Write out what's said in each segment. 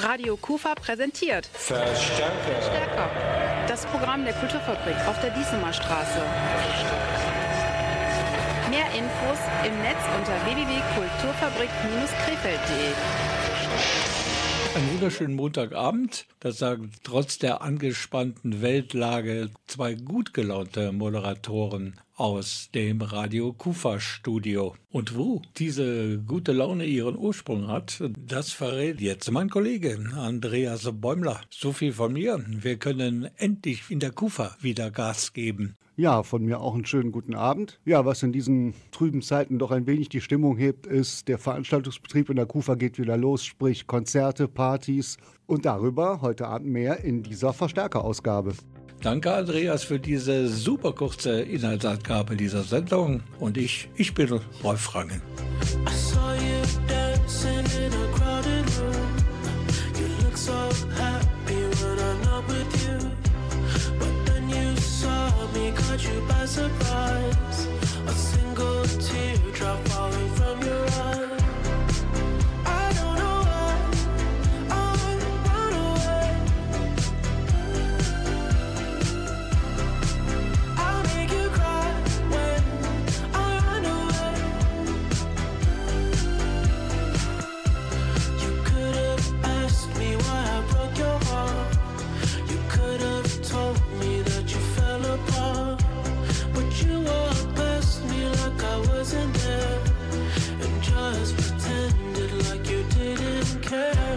Radio Kufa präsentiert Verstärker. Stärker. Das Programm der Kulturfabrik auf der Diesemer Straße. Mehr Infos im Netz unter www.kulturfabrik-krefeld.de. Einen wunderschönen Montagabend. Das sagen trotz der angespannten Weltlage zwei gut gelaunte Moderatoren aus dem Radio Kufa Studio. Und wo diese gute Laune ihren Ursprung hat, das verrät jetzt mein Kollege Andreas Bäumler. So viel von mir. Wir können endlich in der Kufa wieder Gas geben. Ja, von mir auch einen schönen guten Abend. Ja, was in diesen trüben Zeiten doch ein wenig die Stimmung hebt, ist, der Veranstaltungsbetrieb in der Kufa geht wieder los, sprich Konzerte, Partys und darüber heute Abend mehr in dieser Verstärkerausgabe. Danke, Andreas, für diese super kurze Inhaltsangabe dieser Sendung. Und ich, ich bin Rolf Rangen. I saw you dancing in a crowded room. You look so happy when I'm not with you. But then you saw me, caught you by surprise. A single teardrop falling turn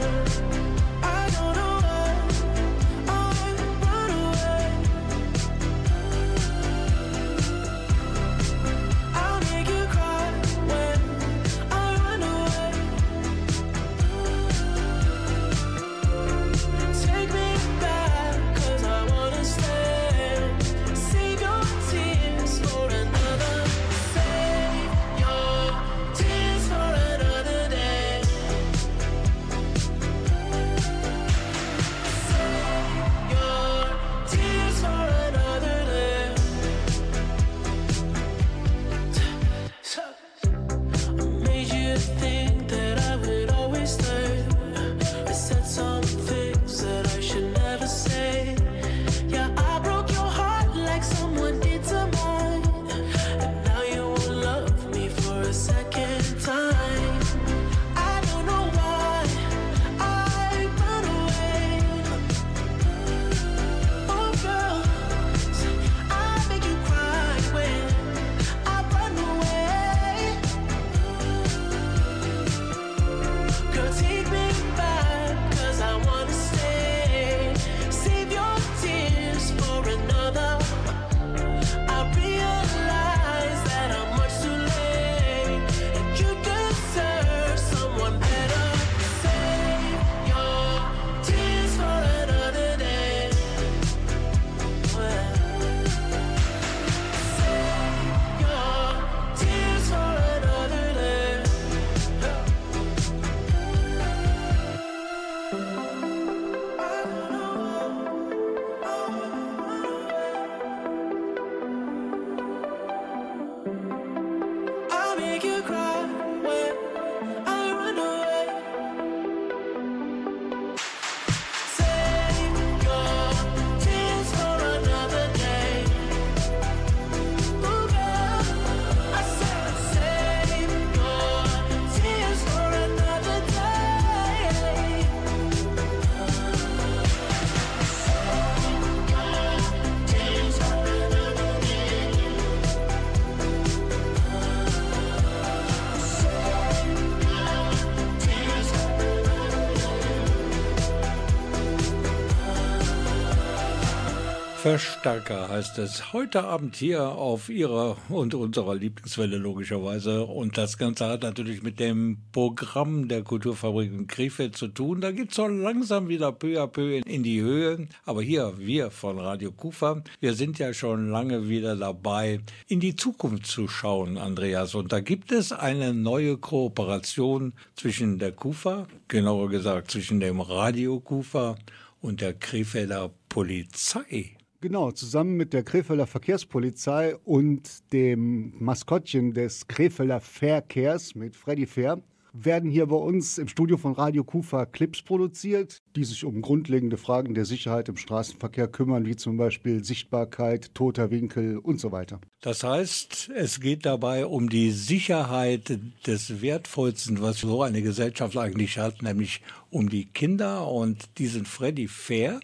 Verstärker heißt es heute Abend hier auf Ihrer und unserer Lieblingswelle logischerweise. Und das Ganze hat natürlich mit dem Programm der Kulturfabrik in Krefeld zu tun. Da geht's so langsam wieder peu à peu in die Höhe. Aber hier, wir von Radio Kufa, wir sind ja schon lange wieder dabei, in die Zukunft zu schauen, Andreas. Und da gibt es eine neue Kooperation zwischen der Kufa, genauer gesagt zwischen dem Radio Kufa und der Krefelder Polizei. Genau, zusammen mit der Krefelder Verkehrspolizei und dem Maskottchen des Krefelder Verkehrs mit Freddy Fair werden hier bei uns im Studio von Radio Kufa Clips produziert, die sich um grundlegende Fragen der Sicherheit im Straßenverkehr kümmern, wie zum Beispiel Sichtbarkeit, toter Winkel und so weiter. Das heißt, es geht dabei um die Sicherheit des Wertvollsten, was so eine Gesellschaft eigentlich hat, nämlich um die Kinder. Und diesen Freddy Fair,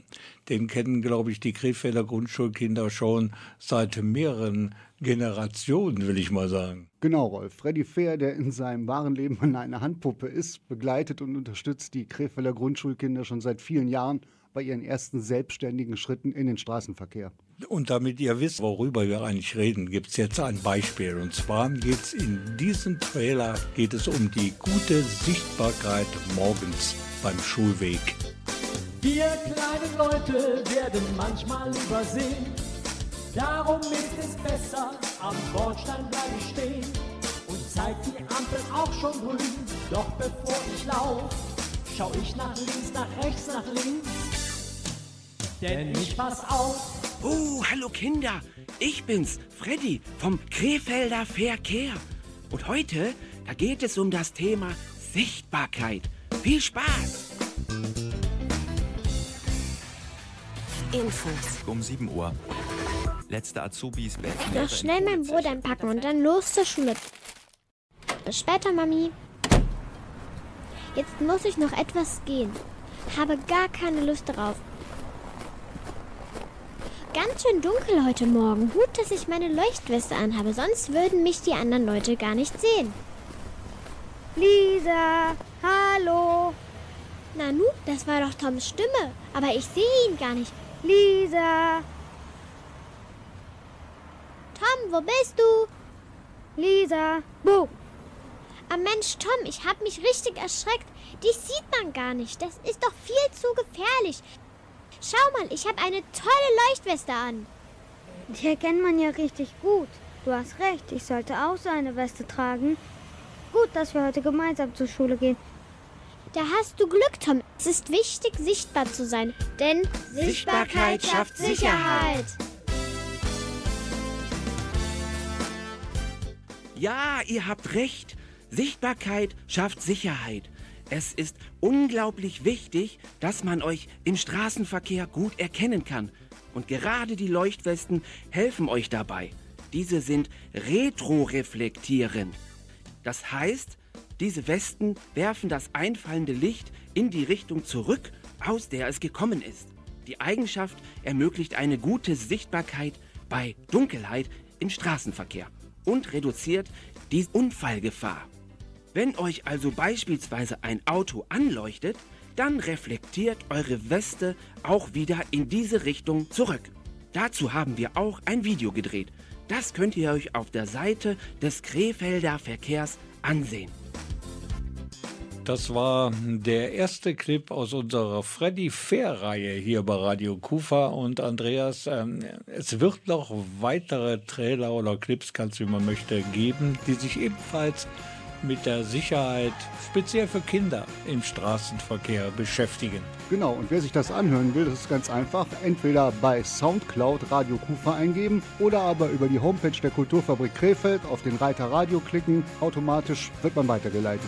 den kennen, glaube ich, die Krefelder Grundschulkinder schon seit mehreren Generationen, will ich mal sagen. Genau, Rolf. Freddy Fair, der in seinem wahren Leben eine Handpuppe ist, begleitet und unterstützt die Krefelder Grundschulkinder schon seit vielen Jahren bei ihren ersten selbstständigen Schritten in den Straßenverkehr. Und damit ihr wisst, worüber wir eigentlich reden, gibt es jetzt ein Beispiel. Und zwar geht es in diesem Trailer geht es um die gute Sichtbarkeit morgens beim Schulweg. Wir kleinen Leute werden manchmal übersehen. Darum ist es besser, am Bordstein bleib ich stehen und zeig die Ampel auch schon grün. Doch bevor ich lauf, schau ich nach links, nach rechts, nach links. Denn ich pass auf, Oh, hallo Kinder. Ich bin's, Freddy vom Krefelder Verkehr. Und heute, da geht es um das Thema Sichtbarkeit. Viel Spaß! Infos. Um 7 Uhr. Letzte Azubis werden Noch schnell mein Brot einpacken und dann los zur Schule. Bis später, Mami. Jetzt muss ich noch etwas gehen. Habe gar keine Lust darauf. Ganz schön dunkel heute Morgen. Gut, dass ich meine Leuchtweste anhabe, sonst würden mich die anderen Leute gar nicht sehen. Lisa, hallo. Nanu, das war doch Toms Stimme, aber ich sehe ihn gar nicht. Lisa. Tom, wo bist du? Lisa. Wo? Ah Mensch, Tom, ich hab mich richtig erschreckt. Dich sieht man gar nicht. Das ist doch viel zu gefährlich. Schau mal, ich habe eine tolle Leuchtweste an. Die erkennt man ja richtig gut. Du hast recht, ich sollte auch so eine Weste tragen. Gut, dass wir heute gemeinsam zur Schule gehen. Da hast du Glück, Tom. Es ist wichtig, sichtbar zu sein. Denn Sichtbarkeit schafft Sicherheit. Ja, ihr habt recht. Sichtbarkeit schafft Sicherheit. Es ist unglaublich wichtig, dass man euch im Straßenverkehr gut erkennen kann. Und gerade die Leuchtwesten helfen euch dabei. Diese sind retroreflektierend. Das heißt, diese Westen werfen das einfallende Licht in die Richtung zurück, aus der es gekommen ist. Die Eigenschaft ermöglicht eine gute Sichtbarkeit bei Dunkelheit im Straßenverkehr und reduziert die Unfallgefahr. Wenn euch also beispielsweise ein Auto anleuchtet, dann reflektiert eure Weste auch wieder in diese Richtung zurück. Dazu haben wir auch ein Video gedreht. Das könnt ihr euch auf der Seite des Krefelder Verkehrs ansehen. Das war der erste Clip aus unserer Freddy Fair-Reihe hier bei Radio Kufa. Und Andreas, ähm, es wird noch weitere Trailer oder Clips, du, wie man möchte, geben, die sich ebenfalls mit der Sicherheit, speziell für Kinder im Straßenverkehr beschäftigen. Genau, und wer sich das anhören will, das ist ganz einfach. Entweder bei Soundcloud Radio Kufa eingeben oder aber über die Homepage der Kulturfabrik Krefeld auf den Reiter Radio klicken. Automatisch wird man weitergeleitet.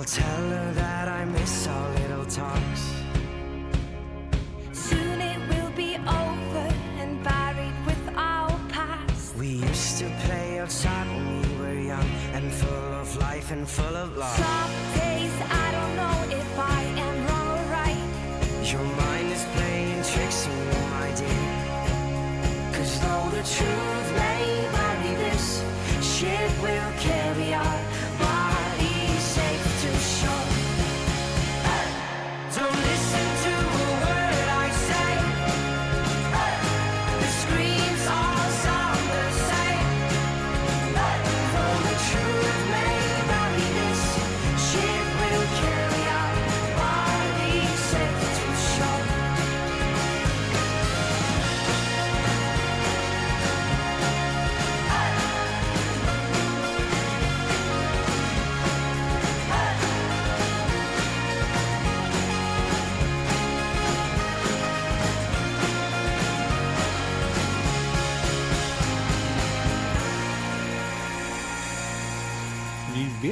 I'll tell her that I miss our little talks. Soon it will be over and buried with our past. We used to play outside when we were young and full of life and full of love. Some days I don't know if I am wrong or right. Your mind is playing tricks on you, my dear. Cause though the truth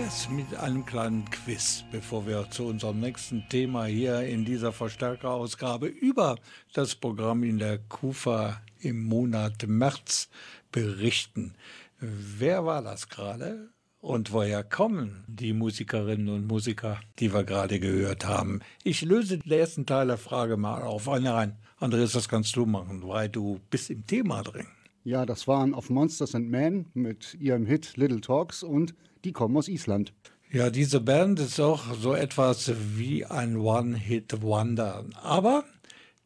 es mit einem kleinen Quiz, bevor wir zu unserem nächsten Thema hier in dieser Verstärkerausgabe über das Programm in der KUFA im Monat März berichten. Wer war das gerade? Und woher kommen die Musikerinnen und Musiker, die wir gerade gehört haben? Ich löse den ersten Teil der Frage mal auf. Nein, Andreas, das kannst du machen, weil du bist im Thema drin. Ja, das waren auf Monsters and Men mit ihrem Hit Little Talks und die kommen aus Island. Ja, diese Band ist auch so etwas wie ein One-Hit-Wonder. Aber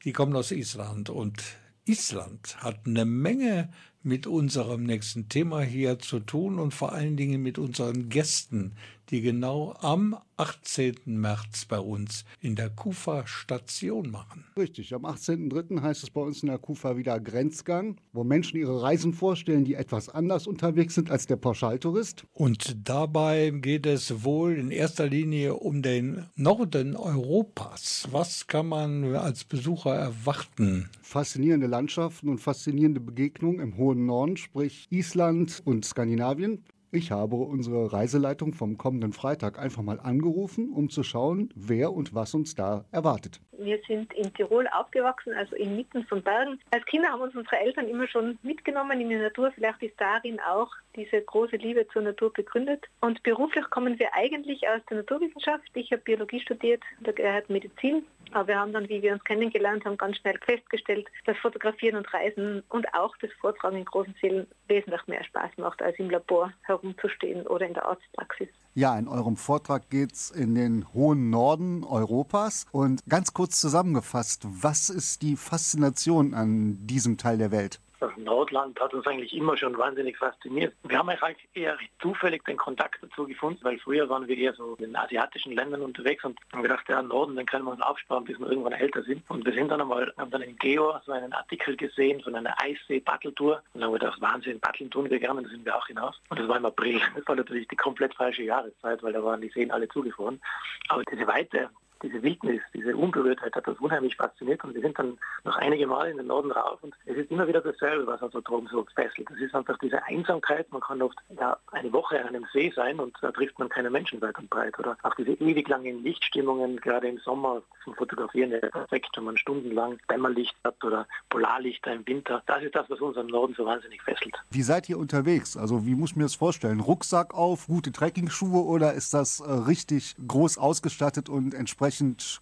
die kommen aus Island und Island hat eine Menge mit unserem nächsten Thema hier zu tun und vor allen Dingen mit unseren Gästen, die genau am 18. März bei uns in der Kufa Station machen. Richtig, am 18.03. heißt es bei uns in der Kufa wieder Grenzgang, wo Menschen ihre Reisen vorstellen, die etwas anders unterwegs sind als der Pauschaltourist. Und dabei geht es wohl in erster Linie um den Norden Europas. Was kann man als Besucher erwarten? Faszinierende Landschaften und faszinierende Begegnungen im hohen Norden, sprich Island und Skandinavien. Ich habe unsere Reiseleitung vom kommenden Freitag einfach mal angerufen, um zu schauen, wer und was uns da erwartet. Wir sind in Tirol aufgewachsen, also inmitten von Bergen. Als Kinder haben uns unsere Eltern immer schon mitgenommen in die Natur. Vielleicht ist darin auch diese große Liebe zur Natur begründet. Und beruflich kommen wir eigentlich aus der Naturwissenschaft. Ich habe Biologie studiert, da gehört Medizin. Aber wir haben dann, wie wir uns kennengelernt haben, ganz schnell festgestellt, dass Fotografieren und Reisen und auch das Vortragen in großen Zielen wesentlich mehr Spaß macht, als im Labor herumzustehen oder in der Arztpraxis. Ja, in eurem Vortrag geht es in den hohen Norden Europas. Und ganz kurz zusammengefasst, was ist die Faszination an diesem Teil der Welt? Das Nordland hat uns eigentlich immer schon wahnsinnig fasziniert. Wir haben eigentlich eher zufällig den Kontakt dazu gefunden, weil früher waren wir eher so in asiatischen Ländern unterwegs und haben gedacht, ja, Norden, den können wir uns aufsparen, bis wir irgendwann älter sind. Und wir sind dann einmal, haben dann in Geo so einen Artikel gesehen von einer Eissee-Battle-Tour und haben gedacht, Wahnsinn, Battle tun wir gerne, da sind wir auch hinaus. Und das war im April. Das war natürlich die komplett falsche Jahreszeit, weil da waren die Seen alle zugefroren. Aber diese Weite, diese Wildnis, diese Unberührtheit hat uns unheimlich fasziniert und wir sind dann noch einige Mal in den Norden rauf und es ist immer wieder dasselbe, was also drum so fesselt. Es ist einfach diese Einsamkeit, man kann oft ja, eine Woche an einem See sein und da trifft man keine Menschen weit und breit oder auch diese ewig langen Lichtstimmungen, gerade im Sommer zum Fotografieren ja perfekt, wenn man stundenlang Dämmerlicht hat oder Polarlichter im Winter. Das ist das, was uns am Norden so wahnsinnig fesselt. Wie seid ihr unterwegs? Also wie muss ich mir das vorstellen? Rucksack auf, gute Trekkingschuhe oder ist das äh, richtig groß ausgestattet und entsprechend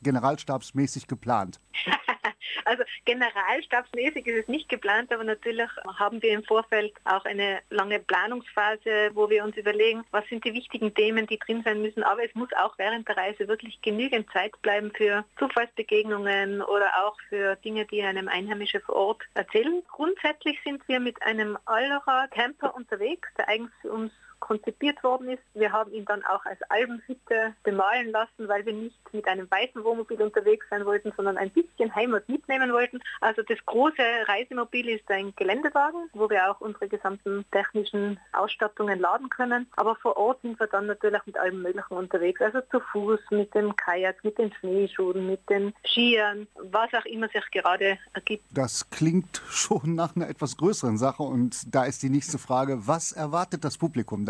generalstabsmäßig geplant? Also generalstabsmäßig ist es nicht geplant, aber natürlich haben wir im Vorfeld auch eine lange Planungsphase, wo wir uns überlegen, was sind die wichtigen Themen, die drin sein müssen. Aber es muss auch während der Reise wirklich genügend Zeit bleiben für Zufallsbegegnungen oder auch für Dinge, die einem Einheimische vor Ort erzählen. Grundsätzlich sind wir mit einem Allrad-Camper unterwegs, der eigens für uns konzipiert worden ist. Wir haben ihn dann auch als Albenhütte bemalen lassen, weil wir nicht mit einem weißen Wohnmobil unterwegs sein wollten, sondern ein bisschen Heimat mitnehmen wollten. Also das große Reisemobil ist ein Geländewagen, wo wir auch unsere gesamten technischen Ausstattungen laden können. Aber vor Ort sind wir dann natürlich mit allem Möglichen unterwegs. Also zu Fuß, mit dem Kajak, mit den Schneeschuhen, mit den Skiern, was auch immer sich gerade ergibt. Das klingt schon nach einer etwas größeren Sache und da ist die nächste Frage, was erwartet das Publikum?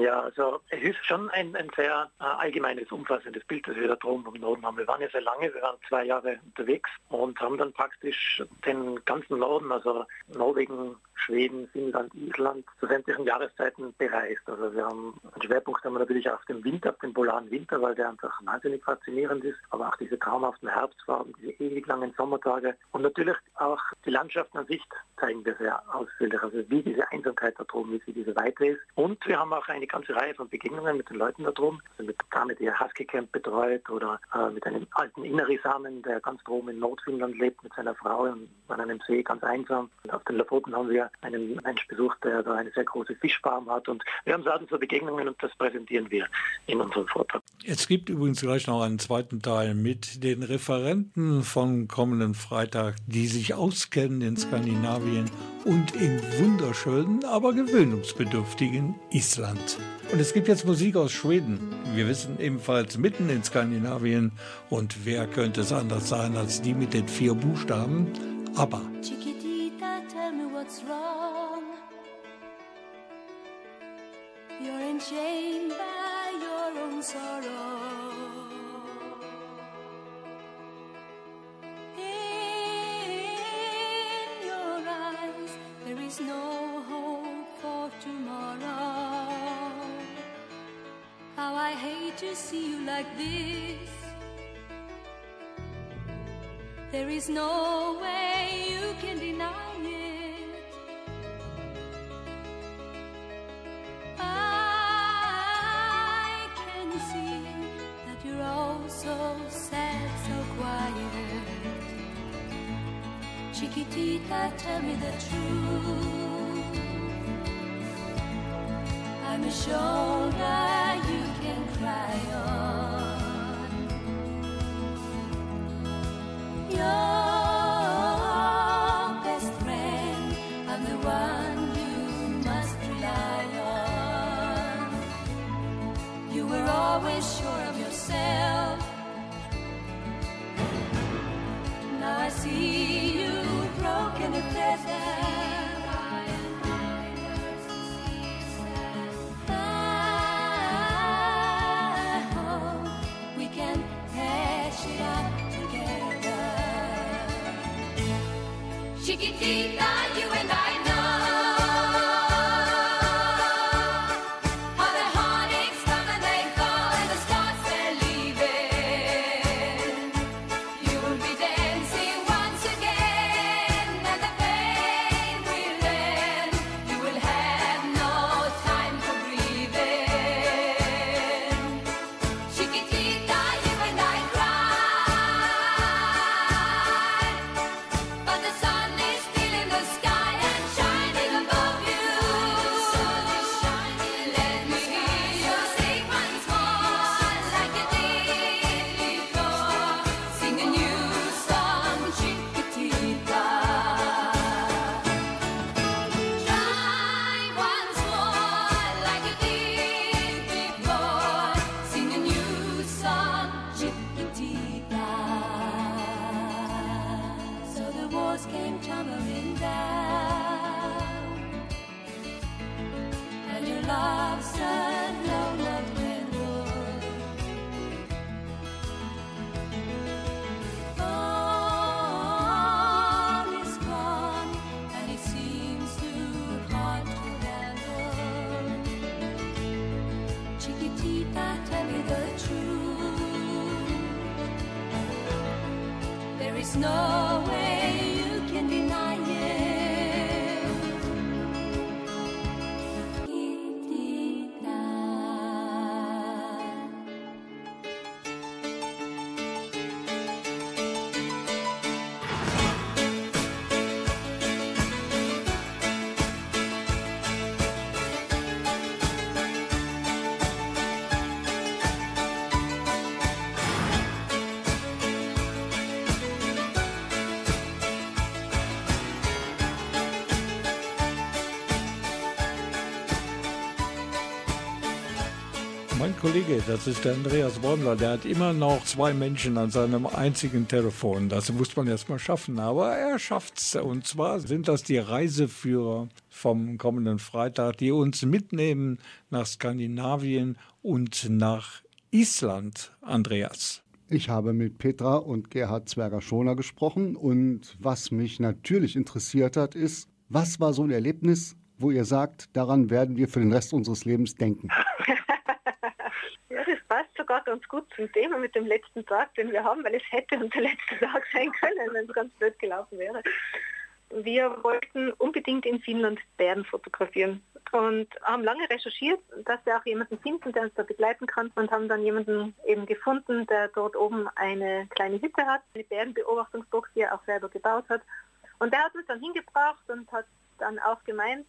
Ja, also es ist schon ein, ein sehr äh, allgemeines, umfassendes Bild, das wir da drum im Norden haben. Wir waren ja sehr lange, wir waren zwei Jahre unterwegs und haben dann praktisch den ganzen Norden, also Norwegen, Schweden, Finnland, Island zu sämtlichen Jahreszeiten bereist. Also wir haben einen Schwerpunkt haben wir natürlich auf dem Winter, auf den polaren Winter, weil der einfach wahnsinnig faszinierend ist, aber auch diese traumhaften Herbstfarben, diese ewig langen Sommertage und natürlich auch die Landschaften an sich zeigen wir sehr ausführlich, also wie diese Einsamkeit da droben ist, wie diese Weite ist. Und wir haben auch eine ganze Reihe von Begegnungen mit den Leuten da droben, also mit Dame, die ihr Husky Camp betreut oder äh, mit einem alten Innerisamen, der ganz droben in Nordfinnland lebt mit seiner Frau an einem See ganz einsam. Und auf den Lofoten haben wir einen Mensch besucht, der da eine sehr große Fischfarm hat und wir haben so Begegnungen und das präsentieren wir in unserem Vortrag. Es gibt übrigens gleich noch einen zweiten Teil mit den Referenten vom kommenden Freitag, die sich auskennen in Skandinavien und im wunderschönen, aber gewöhnungsbedürftigen Island. Und es gibt jetzt Musik aus Schweden. Wir wissen ebenfalls mitten in Skandinavien. Und wer könnte es anders sein als die mit den vier Buchstaben? ABBA. Mein Kollege, das ist der Andreas Bondler, der hat immer noch zwei Menschen an seinem einzigen Telefon. Das muss man erst mal schaffen, aber er schafft's. Und zwar sind das die Reiseführer vom kommenden Freitag, die uns mitnehmen nach Skandinavien und nach Island, Andreas. Ich habe mit Petra und Gerhard Zwerger-Schoner gesprochen und was mich natürlich interessiert hat, ist, was war so ein Erlebnis, wo ihr sagt, daran werden wir für den Rest unseres Lebens denken? Passt sogar ganz gut zum Thema mit dem letzten Tag, den wir haben, weil es hätte unser letzter Tag sein können, wenn es ganz blöd gelaufen wäre. Wir wollten unbedingt in Finnland Bären fotografieren und haben lange recherchiert, dass wir auch jemanden finden, der uns da begleiten kann und haben dann jemanden eben gefunden, der dort oben eine kleine Hütte hat, eine Bärenbeobachtungsbox, die er auch selber gebaut hat. Und der hat uns dann hingebracht und hat dann auch gemeint,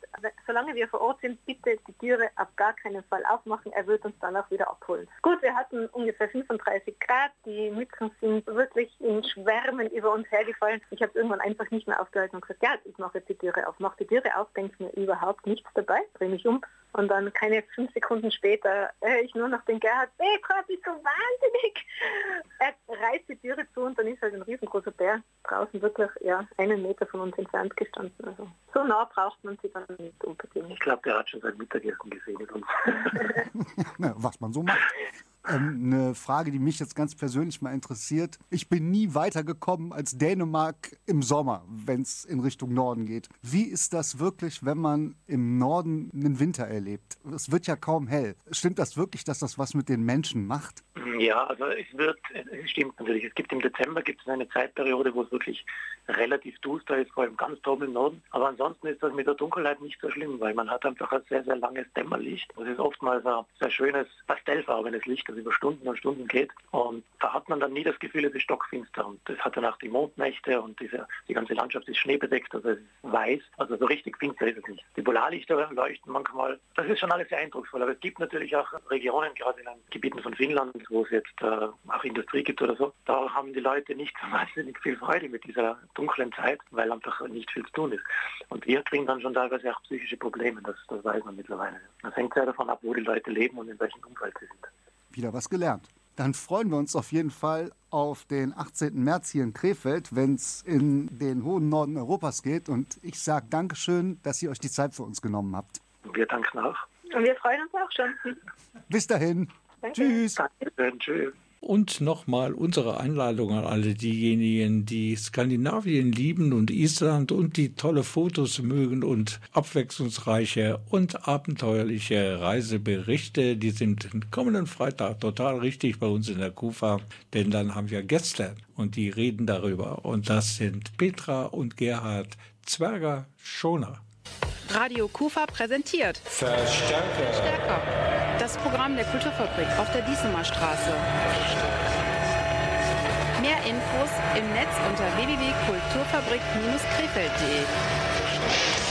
solange wir vor Ort sind, bitte die Türe auf gar keinen Fall aufmachen, er wird uns dann auch wieder abholen. Gut, wir hatten ungefähr 35 Grad, die Mützen sind wirklich in Schwärmen über uns hergefallen. Ich habe irgendwann einfach nicht mehr aufgehalten und gesagt, ja, ich mache jetzt die Türe auf. Mach die Türe auf, denke mir überhaupt nichts dabei, drehe mich um und dann keine fünf Sekunden später höre ich nur noch den Gerhard, Petra, bist du wahnsinnig? Er reißt die Türe zu und dann ist halt ein riesengroßer Bär draußen wirklich ja, einen Meter von uns entfernt gestanden. Also so nah braucht man sie dann nicht unbedingt. Ich glaube, der hat schon sein Mittagessen gesehen mit uns. Was man so macht. Ähm, eine Frage, die mich jetzt ganz persönlich mal interessiert. Ich bin nie weitergekommen als Dänemark im Sommer, wenn es in Richtung Norden geht. Wie ist das wirklich, wenn man im Norden einen Winter erlebt? Es wird ja kaum hell. Stimmt das wirklich, dass das was mit den Menschen macht? Ja, also es wird, es stimmt natürlich. Es gibt im Dezember gibt es eine Zeitperiode, wo es wirklich relativ duster ist, vor allem ganz oben im Norden. Aber ansonsten ist das mit der Dunkelheit nicht so schlimm, weil man hat einfach ein sehr, sehr langes Dämmerlicht. Das ist oftmals ein sehr schönes pastellfarbenes Licht, das über Stunden und Stunden geht. Und da hat man dann nie das Gefühl, es ist stockfinster. Und das hat danach die Mondnächte und diese, die ganze Landschaft ist schneebedeckt, also es ist weiß. Also so richtig finster ist es nicht. Die Polarlichter leuchten manchmal. Das ist schon alles sehr eindrucksvoll. Aber es gibt natürlich auch Regionen, gerade in den Gebieten von Finnland, wo es jetzt äh, auch Industrie gibt oder so. Da haben die Leute nicht so wahnsinnig viel Freude mit dieser dunklen Zeit, weil einfach nicht viel zu tun ist. Und wir kriegen dann schon teilweise auch psychische Probleme, das, das weiß man mittlerweile. Das hängt sehr davon ab, wo die Leute leben und in welchem Umfeld sie sind. Wieder was gelernt. Dann freuen wir uns auf jeden Fall auf den 18. März hier in Krefeld, wenn es in den hohen Norden Europas geht. Und ich sage Dankeschön, dass ihr euch die Zeit für uns genommen habt. Wir danken auch. Und wir freuen uns auch schon. Bis dahin. Danke. Tschüss. Danke, tschüss. Und nochmal unsere Einladung an alle diejenigen, die Skandinavien lieben und Island und die tolle Fotos mögen und abwechslungsreiche und abenteuerliche Reiseberichte. Die sind kommenden Freitag total richtig bei uns in der KUFA, denn dann haben wir Gäste und die reden darüber. Und das sind Petra und Gerhard Zwerger-Schoner. Radio Kufa präsentiert Verstärker. Stärker. Das Programm der Kulturfabrik auf der Diesemer Straße. Mehr Infos im Netz unter www.kulturfabrik-krefeld.de.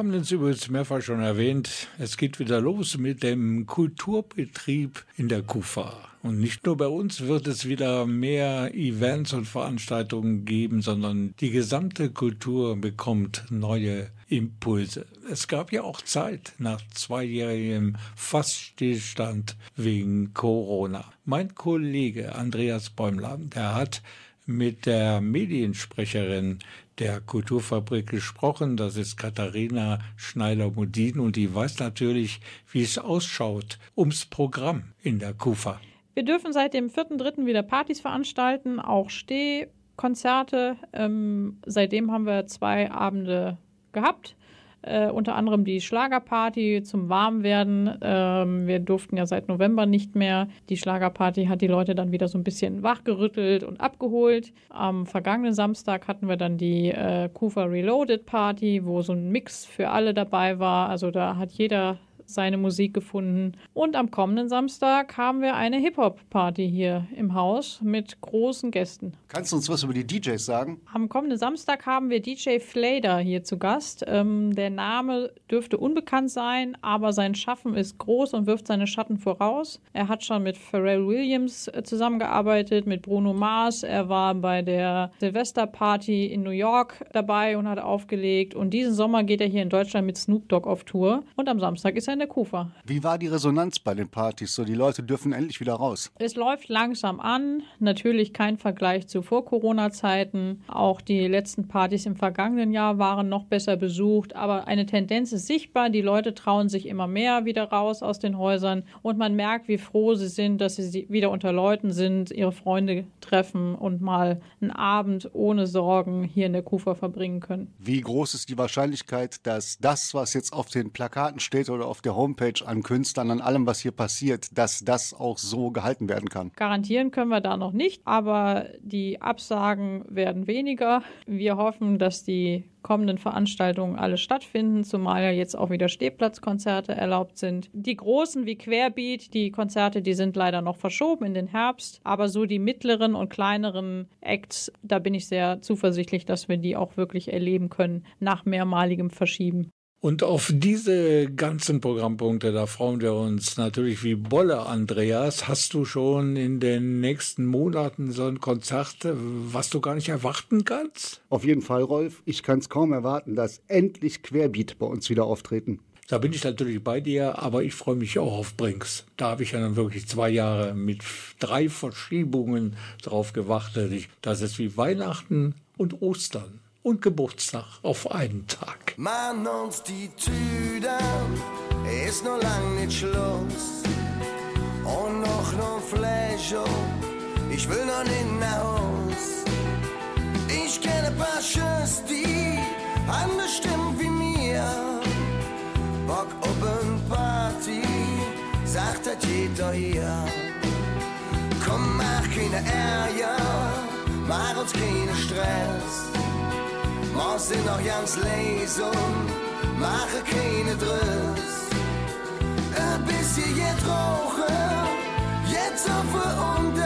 haben es übrigens mehrfach schon erwähnt, es geht wieder los mit dem Kulturbetrieb in der KUFA. Und nicht nur bei uns wird es wieder mehr Events und Veranstaltungen geben, sondern die gesamte Kultur bekommt neue Impulse. Es gab ja auch Zeit nach zweijährigem Faststillstand wegen Corona. Mein Kollege Andreas Bäumler, der hat mit der Mediensprecherin der Kulturfabrik gesprochen. Das ist Katharina Schneider-Modin und die weiß natürlich, wie es ausschaut ums Programm in der KUFA. Wir dürfen seit dem 4.3. wieder Partys veranstalten, auch Stehkonzerte. Ähm, seitdem haben wir zwei Abende gehabt. Äh, unter anderem die Schlagerparty zum Warmwerden. Ähm, wir durften ja seit November nicht mehr. Die Schlagerparty hat die Leute dann wieder so ein bisschen wachgerüttelt und abgeholt. Am vergangenen Samstag hatten wir dann die äh, Kufa Reloaded Party, wo so ein Mix für alle dabei war. Also da hat jeder seine Musik gefunden. Und am kommenden Samstag haben wir eine Hip-Hop-Party hier im Haus mit großen Gästen. Kannst du uns was über die DJs sagen? Am kommenden Samstag haben wir DJ Flader hier zu Gast. Ähm, der Name dürfte unbekannt sein, aber sein Schaffen ist groß und wirft seine Schatten voraus. Er hat schon mit Pharrell Williams äh, zusammengearbeitet, mit Bruno Mars. Er war bei der Silvesterparty in New York dabei und hat aufgelegt. Und diesen Sommer geht er hier in Deutschland mit Snoop Dogg auf Tour. Und am Samstag ist er in der Kufa. Wie war die Resonanz bei den Partys? So, die Leute dürfen endlich wieder raus. Es läuft langsam an. Natürlich kein Vergleich zu Vor-Corona-Zeiten. Auch die letzten Partys im vergangenen Jahr waren noch besser besucht. Aber eine Tendenz ist sichtbar. Die Leute trauen sich immer mehr wieder raus aus den Häusern. Und man merkt, wie froh sie sind, dass sie wieder unter Leuten sind, ihre Freunde treffen und mal einen Abend ohne Sorgen hier in der Kufa verbringen können. Wie groß ist die Wahrscheinlichkeit, dass das, was jetzt auf den Plakaten steht oder auf der Homepage an Künstlern, an allem, was hier passiert, dass das auch so gehalten werden kann? Garantieren können wir da noch nicht, aber die Absagen werden weniger. Wir hoffen, dass die kommenden Veranstaltungen alle stattfinden, zumal ja jetzt auch wieder Stehplatzkonzerte erlaubt sind. Die großen wie Querbeat, die Konzerte, die sind leider noch verschoben in den Herbst, aber so die mittleren und kleineren Acts, da bin ich sehr zuversichtlich, dass wir die auch wirklich erleben können nach mehrmaligem Verschieben. Und auf diese ganzen Programmpunkte, da freuen wir uns natürlich wie Bolle, Andreas. Hast du schon in den nächsten Monaten so ein Konzert, was du gar nicht erwarten kannst? Auf jeden Fall, Rolf. Ich kann es kaum erwarten, dass endlich Querbeat bei uns wieder auftreten. Da bin ich natürlich bei dir, aber ich freue mich auch auf Brinks. Da habe ich ja dann wirklich zwei Jahre mit drei Verschiebungen drauf gewartet. Das ist wie Weihnachten und Ostern und Geburtstag auf einen Tag. Man uns die Tüden, ist noch lang nicht Schluss. Und noch noch Fläche, ich will noch nicht nach Haus. Ich kenne paar Schüsse, die anders stimmen wie mir. Bock ein Party, sagt das jeder hier. Komm, mach keine Ärger, mach uns keinen Stress. Mach sind noch ganz Lesung, mache keine Driss. Ein bisschen jetzt rauchen, jetzt auf und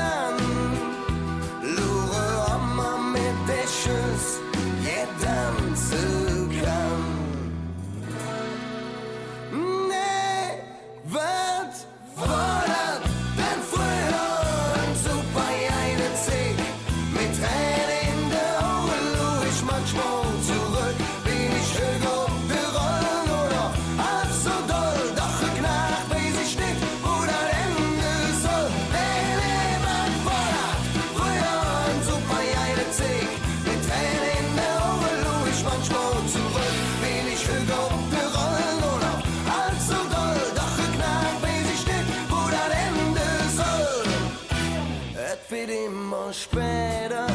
später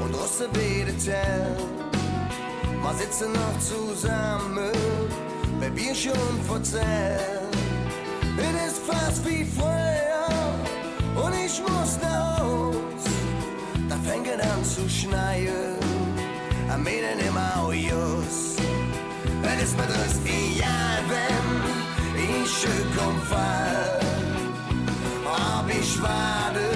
und Russe betet Wir sitzen noch zusammen, bei Bier schon verzählt. Es ist fast wie früher und ich muss nach Haus. Da fängt es an zu schneien, am Mädchen im Aujus. Es ist mir das egal, wenn ich schön komm fall. Ob ich warte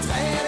Mit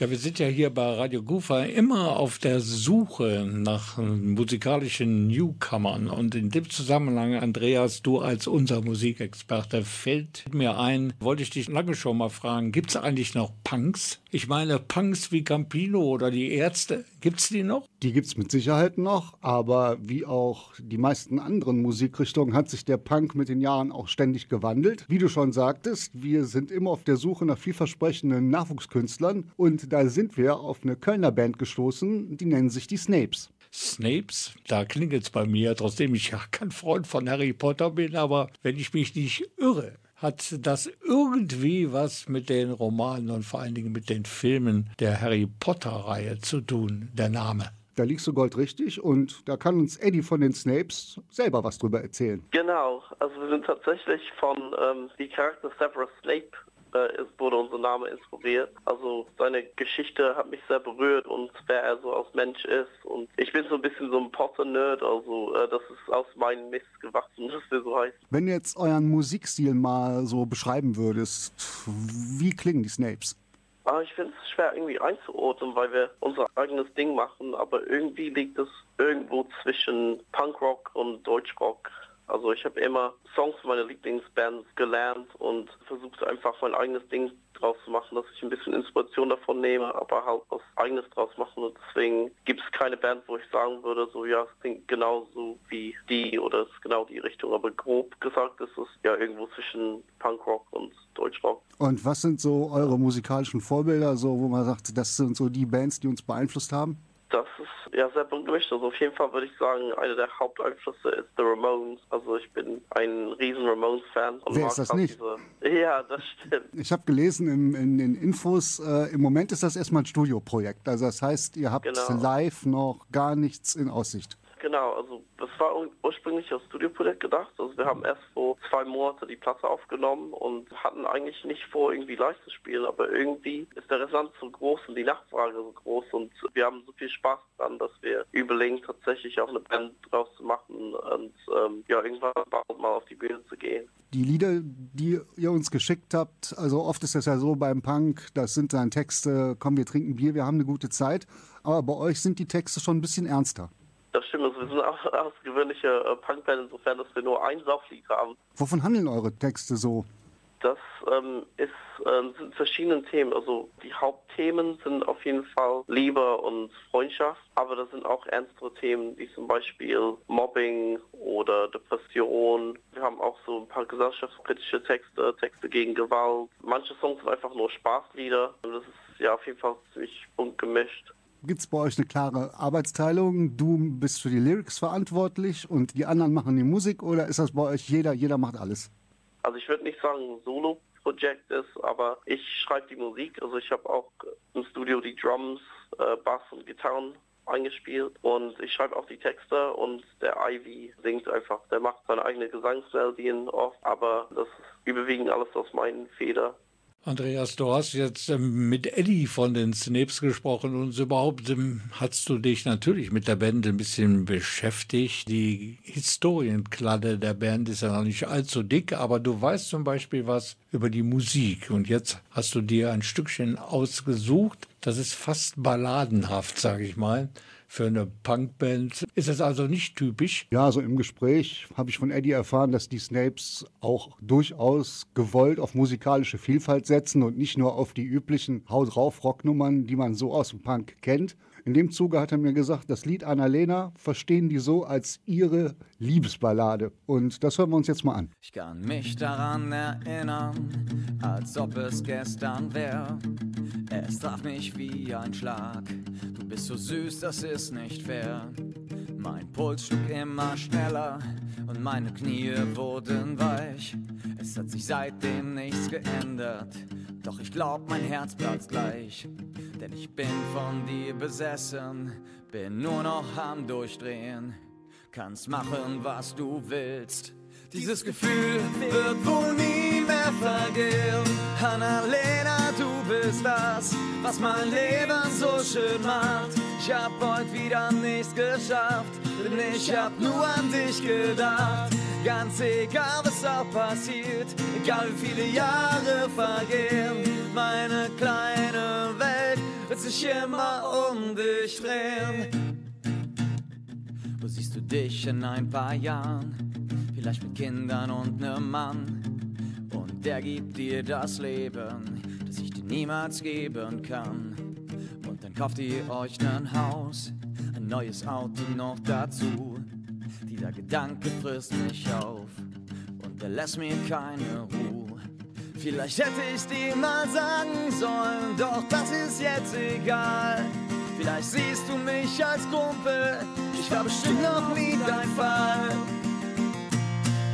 Ja, wir sind ja hier bei Radio Gufa immer auf der Suche nach musikalischen Newcomern. Und in dem Zusammenhang, Andreas, du als unser Musikexperte, fällt mir ein, wollte ich dich lange schon mal fragen, gibt es eigentlich noch Punks? Ich meine, Punks wie Campino oder die Ärzte, gibt es die noch? Die gibt's mit Sicherheit noch, aber wie auch die meisten anderen Musikrichtungen hat sich der Punk mit den Jahren auch ständig gewandelt. Wie du schon sagtest, wir sind immer auf der Suche nach vielversprechenden Nachwuchskünstlern und da sind wir auf eine Kölner Band gestoßen, die nennen sich die Snapes. Snapes, da klingelt's bei mir, trotzdem ich ja kein Freund von Harry Potter bin, aber wenn ich mich nicht irre, hat das irgendwie was mit den Romanen und vor allen Dingen mit den Filmen der Harry Potter-Reihe zu tun, der Name. Da liegst du goldrichtig und da kann uns Eddie von den Snapes selber was drüber erzählen. Genau, also wir sind tatsächlich von ähm, die Charakter Severus Snape äh, ist, wurde unser Name inspiriert. Also seine Geschichte hat mich sehr berührt und wer er so als Mensch ist. Und ich bin so ein bisschen so ein Potter-Nerd, also äh, das ist aus meinem Mist gewachsen, dass wir so heißen. Wenn du jetzt euren Musikstil mal so beschreiben würdest, wie klingen die Snapes? Aber ich finde es schwer irgendwie einzuordnen, weil wir unser eigenes Ding machen, aber irgendwie liegt es irgendwo zwischen Punkrock und Deutschrock. Also ich habe immer Songs meiner Lieblingsbands gelernt und versucht einfach mein eigenes Ding draus zu machen, dass ich ein bisschen Inspiration davon nehme, aber halt was eigenes draus machen und deswegen gibt es keine Band, wo ich sagen würde, so ja, es klingt genauso wie die oder es ist genau die Richtung, aber grob gesagt ist es ja irgendwo zwischen Punkrock und Deutschrock. Und was sind so eure musikalischen Vorbilder, so wo man sagt, das sind so die Bands, die uns beeinflusst haben? Das ist ja sehr bunt gemischt. Also auf jeden Fall würde ich sagen, einer der Haupteinflüsse ist The Ramones. Also ich bin ein riesen Ramones-Fan. Wer ist das nicht? Diese, ja, das stimmt. Ich habe gelesen in, in den Infos, äh, im Moment ist das erstmal ein Studioprojekt. Also das heißt, ihr habt Genau. live noch gar nichts in Aussicht. Genau, also das war ur- ursprünglich als Studioprojekt gedacht. Also wir haben erst vor zwei Monaten die Platte aufgenommen und hatten eigentlich nicht vor, irgendwie live zu spielen, aber irgendwie ist der Resonanz so groß und die Nachfrage so groß und wir haben so viel Spaß dran, dass wir überlegen, tatsächlich auch eine Band draus zu machen und ähm, ja, irgendwann mal auf die Bühne zu gehen. Die Lieder, die ihr uns geschickt habt, also oft ist das ja so beim Punk, das sind dann Texte, komm, wir trinken Bier, wir haben eine gute Zeit. Aber bei euch sind die Texte schon ein bisschen ernster. Das stimmt, also wir sind auch eine außergewöhnliche äh, Punkband insofern, dass wir nur ein Sauflied haben. Wovon handeln eure Texte so? Das ähm, ist, ähm, sind verschiedene Themen. Also die Hauptthemen sind auf jeden Fall Liebe und Freundschaft, aber da sind auch ernstere Themen, wie zum Beispiel Mobbing oder Depression. Wir haben auch so ein paar gesellschaftskritische Texte, Texte gegen Gewalt. Manche Songs sind einfach nur Spaßlieder. Und das ist ja auf jeden Fall ziemlich bunt gemischt. Gibt es bei euch eine klare Arbeitsteilung? Du bist für die Lyrics verantwortlich und die anderen machen die Musik oder ist das bei euch jeder, jeder macht alles? Also ich würde nicht sagen Solo-Projekt ist, aber ich schreibe die Musik. Also ich habe auch im Studio die Drums, äh, Bass und Gitarren eingespielt und ich schreibe auch die Texte und der Ivy singt einfach. Der macht seine eigene Gesangsmelodien oft, aber das ist überwiegend alles aus meinen Feder. Andreas, du hast jetzt ähm, mit Eddie von den Snapes gesprochen und überhaupt ähm, hast du dich natürlich mit der Band ein bisschen beschäftigt. Die Historienkladde der Band ist ja noch nicht allzu dick, aber du weißt zum Beispiel was über die Musik. Und jetzt hast du dir ein Stückchen ausgesucht. Das ist fast balladenhaft, sage ich mal. Für eine Punkband ist es also nicht typisch. Ja, so im Gespräch habe ich von Eddie erfahren, dass die Snapes auch durchaus gewollt auf musikalische Vielfalt setzen und nicht nur auf die üblichen Haut drauf Rocknummern, die man so aus dem Punk kennt. In dem Zuge hat er mir gesagt, das Lied Annalena verstehen die so als ihre Liebesballade. Und das hören wir uns jetzt mal an. Ich kann mich daran erinnern, als ob es gestern wäre. Es traf mich wie ein Schlag. Du bist so süß, das ist nicht fair. Mein Puls schlug immer schneller und meine Knie wurden weich. Es hat sich seitdem nichts geändert, doch ich glaub, mein Herz platzt gleich. Denn ich bin von dir besessen, bin nur noch am Durchdrehen. Kannst machen, was du willst. Dieses Gefühl wird wohl nie mehr vergehen. Annalena, du bist das, was mein Leben so schön macht. Ich hab heute wieder nichts geschafft, denn ich hab nur an dich gedacht. Ganz egal, was auch passiert, egal wie viele Jahre vergehen, meine kleine Welt wird sich immer um dich drehen. Wo siehst du dich in ein paar Jahren? Vielleicht mit Kindern und nem Mann. Und der gibt dir das Leben, das ich dir niemals geben kann. Und dann kauft ihr euch nen Haus, ein neues Auto noch dazu. Dieser Gedanke frisst mich auf und er lässt mir keine Ruhe. Vielleicht hätte ich's dir mal sagen sollen, doch das ist jetzt egal. Vielleicht siehst du mich als Kumpel, ich war bestimmt noch nie dein Fall.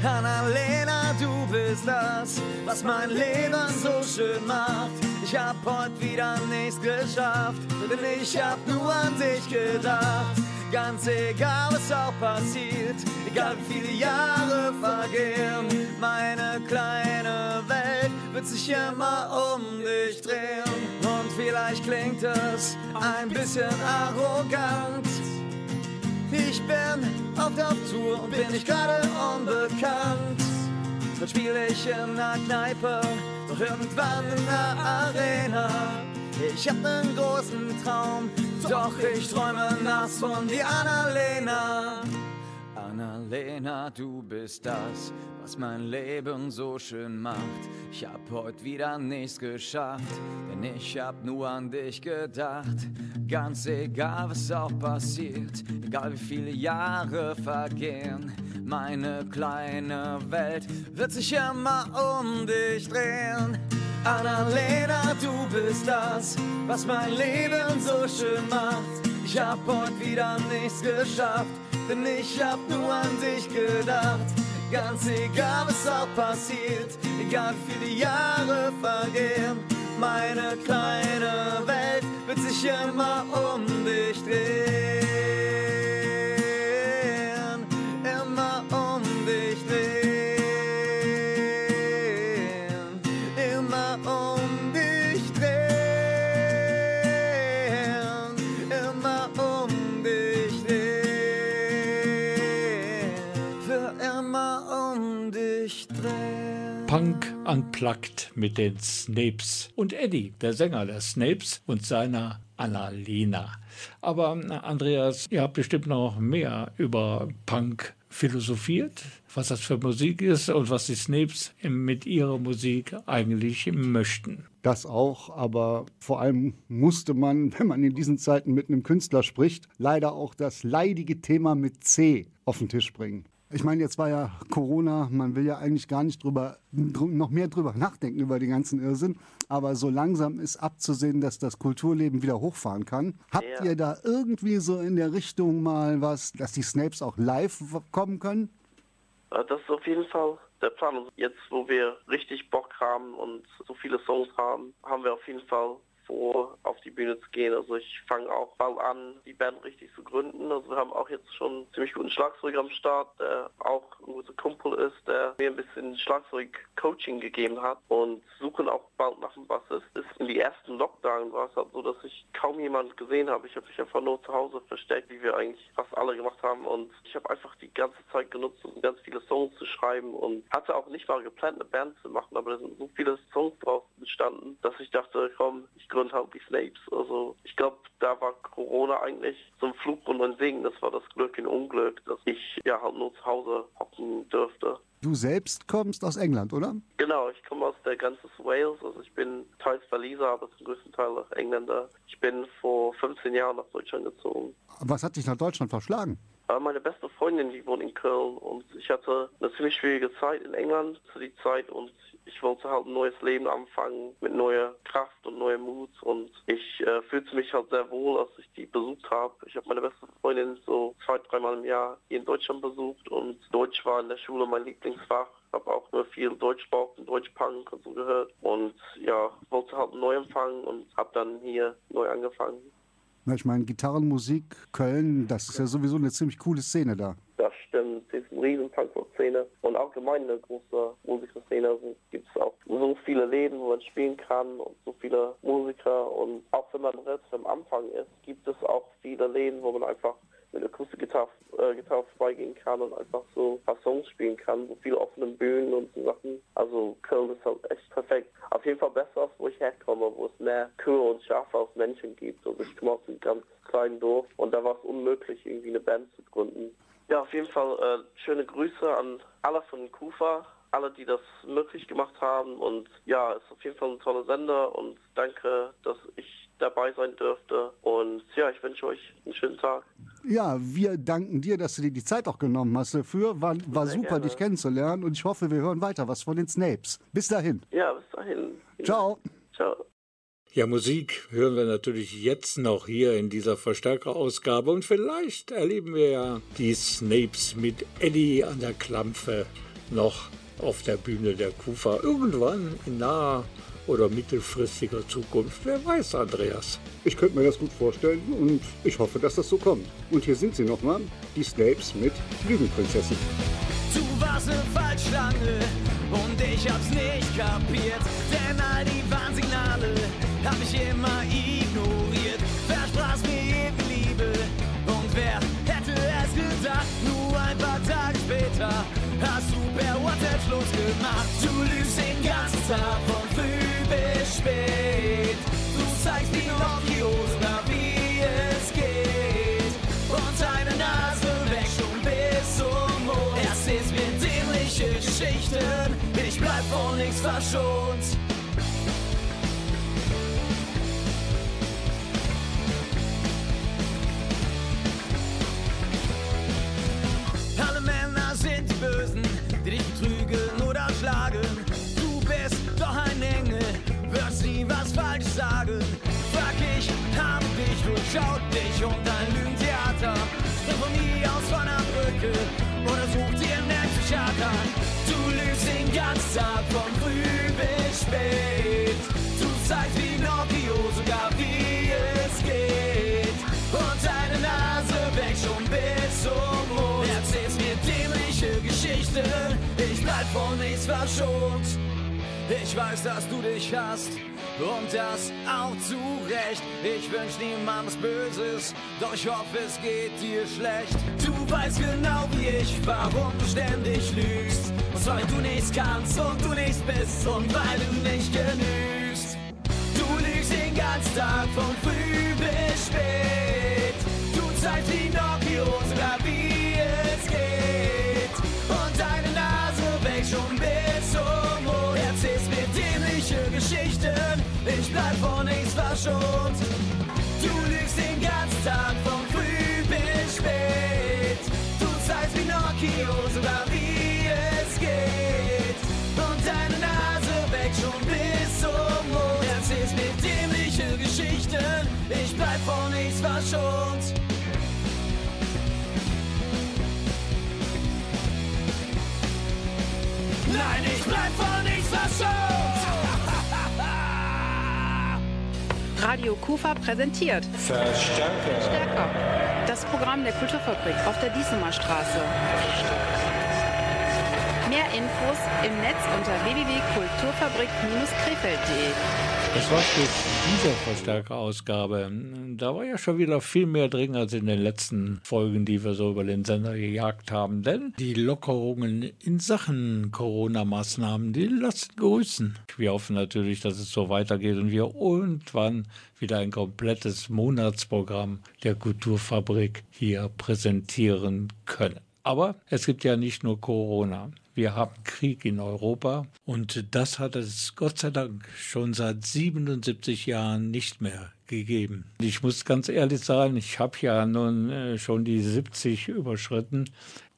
Annalena, du bist das, was mein Leben so schön macht. Ich hab heute wieder nichts geschafft, denn ich hab nur an dich gedacht. Ganz egal, was auch passiert, egal wie viele Jahre vergehen, meine kleine Welt wird sich immer um dich drehen. Und vielleicht klingt es ein bisschen arrogant. Ich bin auf der Tour und bin nicht gerade unbekannt. Dann spiele ich in einer Kneipe, doch irgendwann in der Arena. Ich hab nen großen Traum, doch ich träume nachts von dir, Annalena. Annalena, du bist das, was mein Leben so schön macht. Ich hab heute wieder nichts geschafft, denn ich hab nur an dich gedacht. Ganz egal, was auch passiert, egal wie viele Jahre vergehen, meine kleine Welt wird sich immer um dich drehen. Annalena, du bist das, was mein Leben so schön macht. Ich hab heute wieder nichts geschafft, denn ich hab nur an dich gedacht. Ganz egal, was auch passiert, egal wie viele Jahre vergehen, meine kleine Welt wird sich immer um dich drehen. Punk Unplugged mit den Snapes und Eddie, der Sänger der Snapes und seiner Annalena. Aber Andreas, ihr habt bestimmt noch mehr über Punk philosophiert, was das für Musik ist und was die Snapes mit ihrer Musik eigentlich möchten. Das auch, aber vor allem musste man, wenn man in diesen Zeiten mit einem Künstler spricht, leider auch das leidige Thema mit C auf den Tisch bringen. Ich meine, jetzt war ja Corona, man will ja eigentlich gar nicht drüber, dr- noch mehr drüber nachdenken über den ganzen Irrsinn, aber so langsam ist abzusehen, dass das Kulturleben wieder hochfahren kann. Habt Ja. ihr da irgendwie so in der Richtung mal was, dass die Snapes auch live kommen können? Äh, Das ist auf jeden Fall der Plan. Jetzt, wo wir richtig Bock haben und so viele Songs haben, haben wir auf jeden Fall vor, auf die Bühne zu gehen. Also ich fange auch bald an, die Band richtig zu gründen. Also wir haben auch jetzt schon einen ziemlich guten Schlagzeuger am Start, der auch ein guter Kumpel ist, der mir ein bisschen Schlagzeug-Coaching gegeben hat und suchen auch bald nach einem Bassist. Ist in die ersten Lockdown war es halt so, dass ich kaum jemand gesehen habe. Ich habe mich einfach nur zu Hause versteckt, wie wir eigentlich fast alle gemacht haben und ich habe einfach die ganze Zeit genutzt, um ganz viele Songs zu schreiben und hatte auch nicht mal geplant, eine Band zu machen, aber da sind so viele Songs draus entstanden, dass ich dachte, komm, ich gründe halt die Snapes. Also ich glaube, da war Corona eigentlich so ein Fluch und ein Segen. Das war das Glück in Unglück, dass ich ja halt nur zu Hause hocken dürfte. Du selbst kommst aus England, oder? Genau, ich komme aus der ganzen Wales, also ich bin teils Waliser, aber zum größten Teil auch Engländer. Ich bin vor 15 Jahren nach Deutschland gezogen. Was hat dich nach Deutschland verschlagen? Meine beste Freundin, die wohnt in Köln und ich hatte eine ziemlich schwierige Zeit in England zu die Zeit und ich wollte halt ein neues Leben anfangen mit neuer Kraft und neuem Mut und ich äh, fühlte mich halt sehr wohl, als ich die besucht habe. Ich habe meine beste Freundin so zwei, dreimal im Jahr hier in Deutschland besucht und Deutsch war in der Schule mein Lieblingsfach. Habe auch nur viel Deutschrock und Deutschpunk und so gehört und ja, wollte halt neu anfangen und habe dann hier neu angefangen. Na, ich meine, Gitarrenmusik, Köln, das ist ja sowieso eine ziemlich coole Szene da. Das stimmt, es ist eine riesen Punkrock-Szene und allgemein eine große Musikerszene. Also gibt es auch so viele Läden, wo man spielen kann und so viele Musiker und auch wenn man relativ am Anfang ist, gibt es auch viele Läden, wo man einfach mit Akustikgitarre äh, Gitarre vorbeigehen kann und einfach so ein paar Songs spielen kann, so viele offene Bühnen und so Sachen. Also Köln ist halt echt perfekt. Auf jeden Fall besser als wo ich herkomme, wo es mehr Kühe und Schafe als Menschen gibt. Also ich komme aus einem ganz kleinen Dorf und da war es unmöglich, irgendwie eine Band zu gründen. Ja, auf jeden Fall äh, schöne Grüße an alle von Kufa, alle, die das möglich gemacht haben. Und ja, es ist auf jeden Fall ein toller Sender und danke, dass ich dabei sein dürfte. Und ja, ich wünsche euch einen schönen Tag. Ja, wir danken dir, dass du dir die Zeit auch genommen hast dafür. War, war Sehr super, gerne. dich kennenzulernen und ich hoffe, wir hören weiter was von den Snapes. Bis dahin. Ja, bis dahin. Ciao. Ciao. Ja, Musik hören wir natürlich jetzt noch hier in dieser Verstärkerausgabe und vielleicht erleben wir ja die Snapes mit Eddie an der Klampfe noch auf der Bühne der Kufa irgendwann in naher oder mittelfristiger Zukunft. Wer weiß, Andreas. Ich könnte mir das gut vorstellen und ich hoffe, dass das so kommt. Und hier sind sie nochmal, die Snapes mit Lügenprinzessin. Du warst eine Falschschlange und ich hab's nicht kapiert. Denn Schluss gemacht. Du lügst den ganzen Tag von früh bis spät. Du zeigst wie Pinocchio sogar wie es geht. Und deine Nase wächst schon bis zum Mond. Erzählst mir dämliche Geschichten, ich bleib von nichts verschont. Durchschaut, dich und dein Lügentheater. Spring von mir aus von der Brücke oder such dir einen Psychiater. Du lügst den ganzen Tag von früh bis spät. Du zeigst wie Pinocchio sogar wie es geht. Und deine Nase wächst schon bis zum Mond. Erzählst mir dämliche Geschichten, ich bleib von nichts verschont. Ich weiß, dass du dich hast und das auch zu Recht. Ich wünsch niemandem was Böses, doch ich hoffe, es geht dir schlecht. Du weißt genau wie ich, warum du ständig lügst. Und zwar, wenn du nichts kannst und du nichts bist und weil du nicht genügst. Du lügst den ganzen Tag von früh bis spät. Du zeigst Pinocchio sogar wie es geht. Und deine Geschichten, ich bleib von nichts verschont. Du lügst den ganzen Tag von früh bis spät. Du zeigst Pinocchio sogar wie es geht. Und deine Nase wächst schon bis zum Mond. Erzählst mir dämliche Geschichten, ich bleib von nichts verschont. Nein, ich bleib von nichts verschont. Radio Kufa präsentiert Verstärker. Stärker. Das Programm der Kulturfabrik auf der Diesemer Straße. Infos im Netz unter www.kulturfabrik-krefeld.de. Das war's mit dieser Verstärkerausgabe. Da war ja schon wieder viel mehr drin als in den letzten Folgen, die wir so über den Sender gejagt haben. Denn die Lockerungen in Sachen Corona-Maßnahmen, die lassen grüßen. Wir hoffen natürlich, dass es so weitergeht und wir irgendwann wieder ein komplettes Monatsprogramm der Kulturfabrik hier präsentieren können. Aber es gibt ja nicht nur Corona. Wir haben Krieg in Europa und das hat es Gott sei Dank schon seit 77 Jahren nicht mehr gegeben. Ich muss ganz ehrlich sagen, ich habe ja nun äh, schon die 70 überschritten.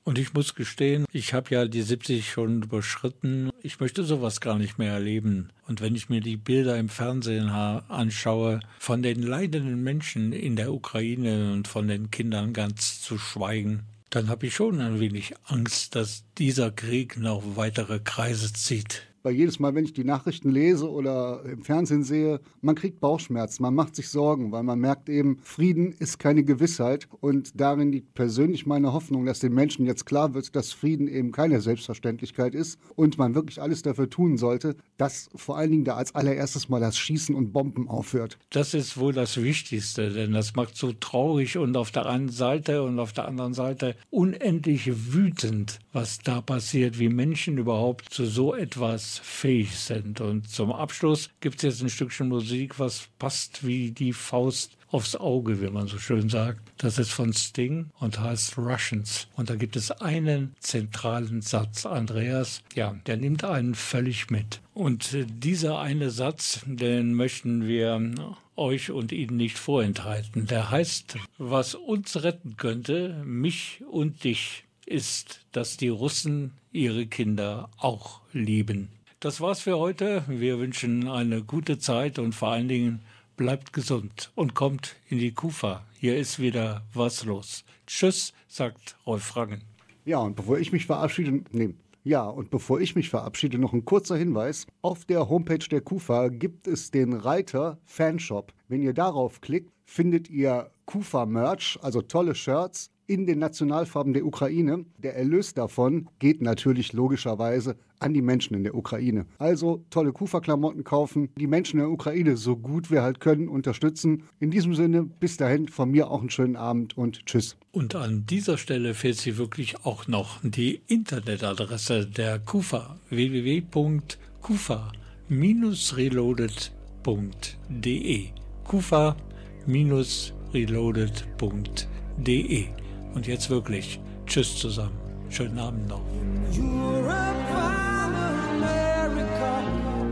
Und ich muss gestehen, ich habe ja die 70 schon überschritten. Ich möchte sowas gar nicht mehr erleben. Und wenn ich mir die Bilder im Fernsehen ha- anschaue, von den leidenden Menschen in der Ukraine und von den Kindern ganz zu schweigen, dann habe ich schon ein wenig Angst, dass dieser Krieg noch weitere Kreise zieht. Weil jedes Mal, wenn ich die Nachrichten lese oder im Fernsehen sehe, man kriegt Bauchschmerzen, man macht sich Sorgen, weil man merkt eben, Frieden ist keine Gewissheit. Und darin liegt persönlich meine Hoffnung, dass den Menschen jetzt klar wird, dass Frieden eben keine Selbstverständlichkeit ist und man wirklich alles dafür tun sollte, dass vor allen Dingen da als allererstes mal das Schießen und Bomben aufhört. Das ist wohl das Wichtigste, denn das macht so traurig und auf der einen Seite und auf der anderen Seite unendlich wütend, was da passiert, wie Menschen überhaupt zu so etwas fähig sind. Und zum Abschluss gibt es jetzt ein Stückchen Musik, was passt wie die Faust aufs Auge, wie man so schön sagt. Das ist von Sting und heißt Russians. Und da gibt es einen zentralen Satz, Andreas, ja, der nimmt einen völlig mit. Und äh, dieser eine Satz, den möchten wir euch und Ihnen nicht vorenthalten. Der heißt, was uns retten könnte, mich und dich, ist, dass die Russen ihre Kinder auch lieben. Das war's für heute. Wir wünschen eine gute Zeit und vor allen Dingen bleibt gesund und kommt in die Kufa. Hier ist wieder was los. Tschüss, sagt Rolf Rangen. Ja, und bevor ich mich verabschiede, nee, ja, und bevor ich mich verabschiede, noch ein kurzer Hinweis. Auf der Homepage der KUFA gibt es den Reiter Fanshop. Wenn ihr darauf klickt, findet ihr KUFA-Merch, also tolle Shirts in den Nationalfarben der Ukraine. Der Erlös davon geht natürlich logischerweise an die Menschen in der Ukraine. Also tolle KUFA-Klamotten kaufen, die Menschen in der Ukraine so gut wir halt können unterstützen. In diesem Sinne, bis dahin, von mir auch einen schönen Abend und tschüss. Und an dieser Stelle fehlt sie wirklich auch noch die Internetadresse der KUFA www.kufa-reloaded.de kufa-reloaded.de Und jetzt wirklich Tschüss zusammen. Schönen Abend noch.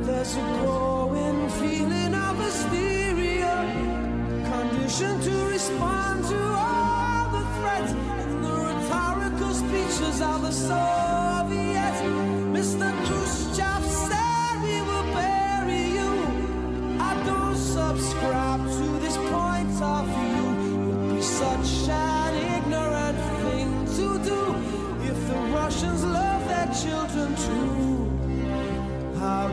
There's. Mr. Khrushchev How